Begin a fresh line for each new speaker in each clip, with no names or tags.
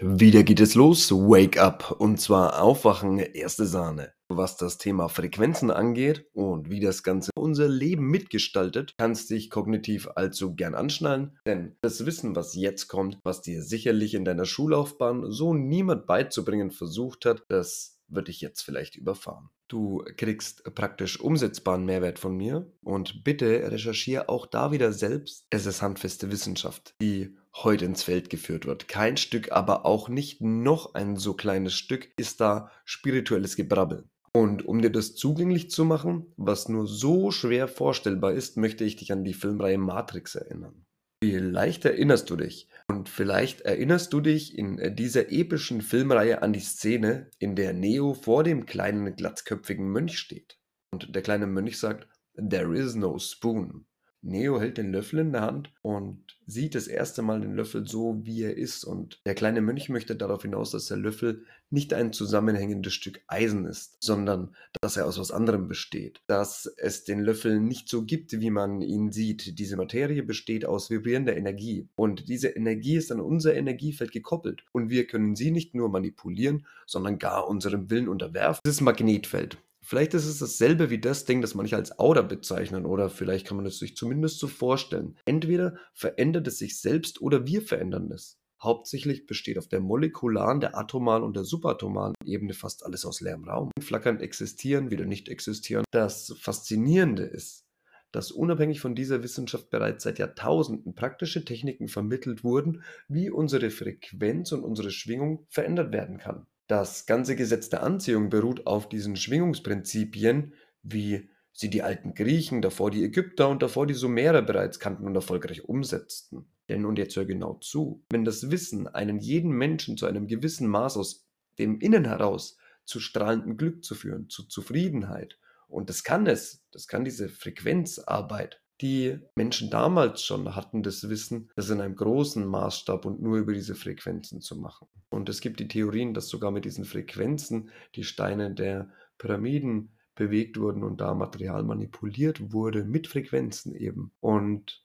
Wieder geht es los, Wake Up, und zwar Aufwachen, erste Sahne. Was das Thema Frequenzen angeht und wie das Ganze unser Leben mitgestaltet, kannst dich kognitiv allzu gern anschnallen, denn das Wissen, was jetzt kommt, was dir sicherlich in deiner Schullaufbahn so niemand beizubringen versucht hat, das wird dich jetzt vielleicht überfahren. Du kriegst praktisch umsetzbaren Mehrwert von mir und bitte recherchiere auch da wieder selbst. Es ist handfeste Wissenschaft, die heute ins Feld geführt wird. Kein Stück, aber auch nicht noch ein so kleines Stück ist da spirituelles Gebrabbel. Und um dir das zugänglich zu machen, was nur so schwer vorstellbar ist, möchte ich dich an die Filmreihe Matrix erinnern. Vielleicht erinnerst du dich. Und vielleicht erinnerst du dich in dieser epischen Filmreihe an die Szene, in der Neo vor dem kleinen glatzköpfigen Mönch steht. Und der kleine Mönch sagt, There is no spoon. Neo hält den Löffel in der Hand und sieht das erste Mal den Löffel so, wie er ist. Und der kleine Mönch möchte darauf hinaus, dass der Löffel nicht ein zusammenhängendes Stück Eisen ist, sondern dass er aus was anderem besteht. Dass es den Löffel nicht so gibt, wie man ihn sieht. Diese Materie besteht aus vibrierender Energie. Und diese Energie ist an unser Energiefeld gekoppelt. Und wir können sie nicht nur manipulieren, sondern gar unserem Willen unterwerfen. Dieses Magnetfeld. Vielleicht ist es dasselbe wie das Ding, das manche als Auder bezeichnen oder vielleicht kann man es sich zumindest so vorstellen. Entweder verändert es sich selbst oder wir verändern es. Hauptsächlich besteht auf der molekularen, der atomaren und der subatomaren Ebene fast alles aus leerem Raum. Flackernd existieren, wieder nicht existieren. Das Faszinierende ist, dass unabhängig von dieser Wissenschaft bereits seit Jahrtausenden praktische Techniken vermittelt wurden, wie unsere Frequenz und unsere Schwingung verändert werden kann. Das ganze Gesetz der Anziehung beruht auf diesen Schwingungsprinzipien, wie sie die alten Griechen, davor die Ägypter und davor die Sumerer bereits kannten und erfolgreich umsetzten. Denn, und jetzt hör genau zu, wenn das Wissen einen jeden Menschen zu einem gewissen Maß aus dem Innen heraus zu strahlendem Glück zu führen, zu Zufriedenheit, und das kann es, das kann diese Frequenzarbeit, die Menschen damals schon hatten das Wissen, das in einem großen Maßstab und nur über diese Frequenzen zu machen. Und es gibt die Theorien, dass sogar mit diesen Frequenzen die Steine der Pyramiden bewegt wurden und da Material manipuliert wurde mit Frequenzen eben. Und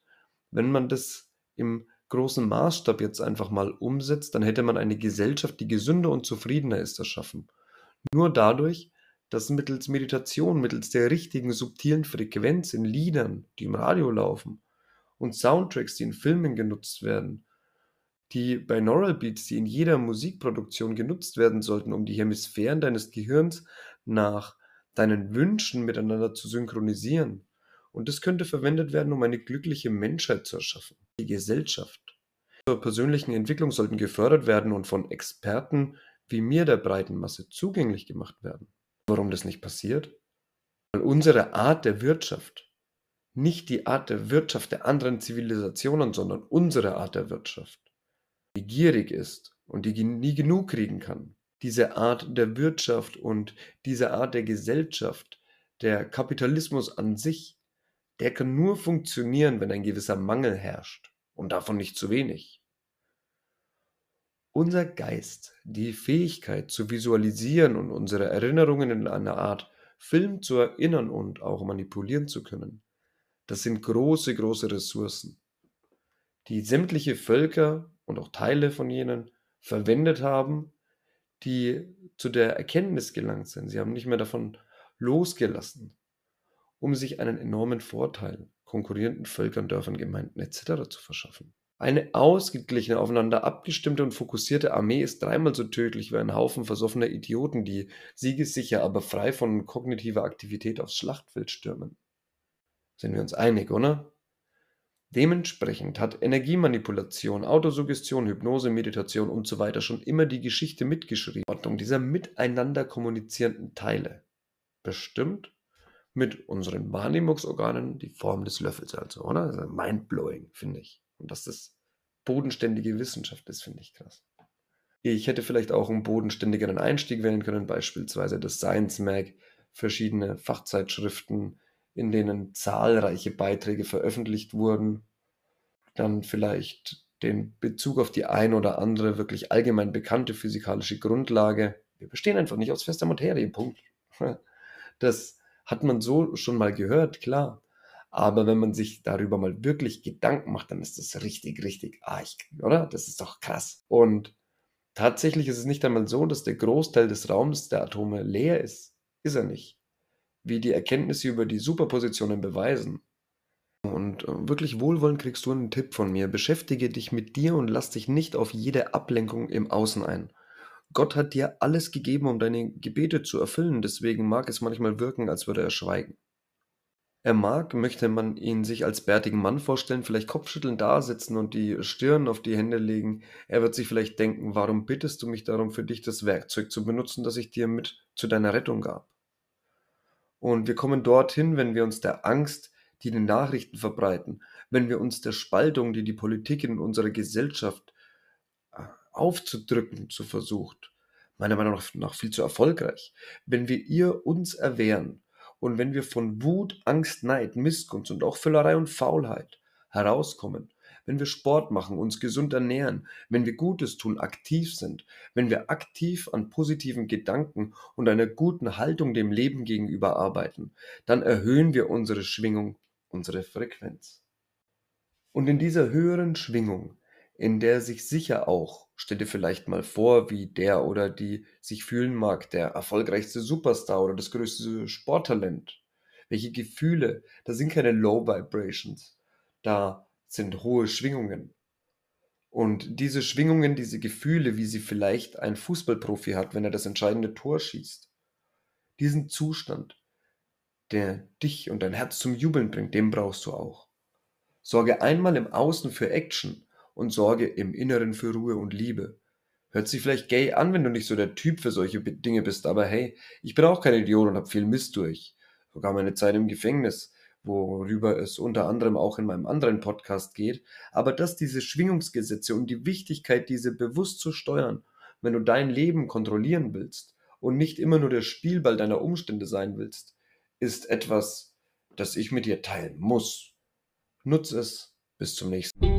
wenn man das im großen Maßstab jetzt einfach mal umsetzt, dann hätte man eine Gesellschaft, die gesünder und zufriedener ist, erschaffen. Nur dadurch, dass mittels Meditation, mittels der richtigen subtilen Frequenz in Liedern, die im Radio laufen, und Soundtracks, die in Filmen genutzt werden, die Binaural Beats, die in jeder Musikproduktion genutzt werden sollten, um die Hemisphären deines Gehirns nach deinen Wünschen miteinander zu synchronisieren. Und das könnte verwendet werden, um eine glückliche Menschheit zu erschaffen, die Gesellschaft. Zur persönlichen Entwicklung sollten gefördert werden und von Experten wie mir der breiten Masse zugänglich gemacht werden. Warum das nicht passiert? Weil unsere Art der Wirtschaft, nicht die Art der Wirtschaft der anderen Zivilisationen, sondern unsere Art der Wirtschaft, die gierig ist und die nie genug kriegen kann. Diese Art der Wirtschaft und diese Art der Gesellschaft, der Kapitalismus an sich, der kann nur funktionieren, wenn ein gewisser Mangel herrscht und davon nicht zu wenig. Unser Geist, die Fähigkeit zu visualisieren und unsere Erinnerungen in einer Art Film zu erinnern und auch manipulieren zu können, das sind große, große Ressourcen, die sämtliche Völker und auch Teile von jenen verwendet haben, die zu der Erkenntnis gelangt sind. Sie haben nicht mehr davon losgelassen, um sich einen enormen Vorteil konkurrierenden Völkern, Dörfern, Gemeinden etc. zu verschaffen. Eine ausgeglichene, aufeinander abgestimmte und fokussierte Armee ist dreimal so tödlich wie ein Haufen versoffener Idioten, die siegessicher, aber frei von kognitiver Aktivität aufs Schlachtfeld stürmen. Sind wir uns einig, oder? Dementsprechend hat Energiemanipulation, Autosuggestion, Hypnose, Meditation und so weiter schon immer die Geschichte mitgeschrieben. Ordnung dieser miteinander kommunizierenden Teile. Bestimmt mit unseren Wahrnehmungsorganen die Form des Löffels also, oder? Also mindblowing, finde ich. Und dass das bodenständige Wissenschaft ist, finde ich krass. Ich hätte vielleicht auch einen bodenständigeren Einstieg wählen können, beispielsweise das Science Mag, verschiedene Fachzeitschriften, in denen zahlreiche Beiträge veröffentlicht wurden. Dann vielleicht den Bezug auf die ein oder andere wirklich allgemein bekannte physikalische Grundlage. Wir bestehen einfach nicht aus fester Materie, Punkt. Das hat man so schon mal gehört, klar. Aber wenn man sich darüber mal wirklich Gedanken macht, dann ist das richtig, richtig arg, oder? Das ist doch krass. Und Tatsächlich ist es nicht einmal so, dass der Großteil des Raums der Atome leer ist. Ist er nicht. Wie die Erkenntnisse über die Superpositionen beweisen. Und äh, wirklich wohlwollend kriegst du einen Tipp von mir. Beschäftige dich mit dir und lass dich nicht auf jede Ablenkung im Außen ein. Gott hat dir alles gegeben, um deine Gebete zu erfüllen, deswegen mag es manchmal wirken, als würde er schweigen. Er mag, möchte man ihn sich als bärtigen Mann vorstellen, vielleicht kopfschüttelnd dasitzen und die Stirn auf die Hände legen. Er wird sich vielleicht denken, warum bittest du mich darum, für dich das Werkzeug zu benutzen, das ich dir mit zu deiner Rettung gab? Und wir kommen dorthin, wenn wir uns der Angst, die die Nachrichten verbreiten, wenn wir uns der Spaltung, die die Politik in unserer Gesellschaft äh, aufzudrücken zu versucht, meiner Meinung nach viel zu erfolgreich, wenn wir ihr uns erwehren, und wenn wir von Wut, Angst, Neid, Missgunst und auch Völlerei und Faulheit herauskommen, wenn wir Sport machen, uns gesund ernähren, wenn wir Gutes tun, aktiv sind, wenn wir aktiv an positiven Gedanken und einer guten Haltung dem Leben gegenüber arbeiten, dann erhöhen wir unsere Schwingung, unsere Frequenz. Und in dieser höheren Schwingung in der sich sicher auch, stell dir vielleicht mal vor, wie der oder die sich fühlen mag, der erfolgreichste Superstar oder das größte Sporttalent. Welche Gefühle, da sind keine Low Vibrations, da sind hohe Schwingungen. Und diese Schwingungen, diese Gefühle, wie sie vielleicht ein Fußballprofi hat, wenn er das entscheidende Tor schießt, diesen Zustand, der dich und dein Herz zum Jubeln bringt, den brauchst du auch. Sorge einmal im Außen für Action und sorge im Inneren für Ruhe und Liebe. Hört sich vielleicht gay an, wenn du nicht so der Typ für solche Dinge bist, aber hey, ich bin auch kein Idiot und hab viel Mist durch. Sogar meine Zeit im Gefängnis, worüber es unter anderem auch in meinem anderen Podcast geht. Aber dass diese Schwingungsgesetze und die Wichtigkeit, diese bewusst zu steuern, wenn du dein Leben kontrollieren willst und nicht immer nur der Spielball deiner Umstände sein willst, ist etwas, das ich mit dir teilen muss. Nutze es. Bis zum nächsten Mal.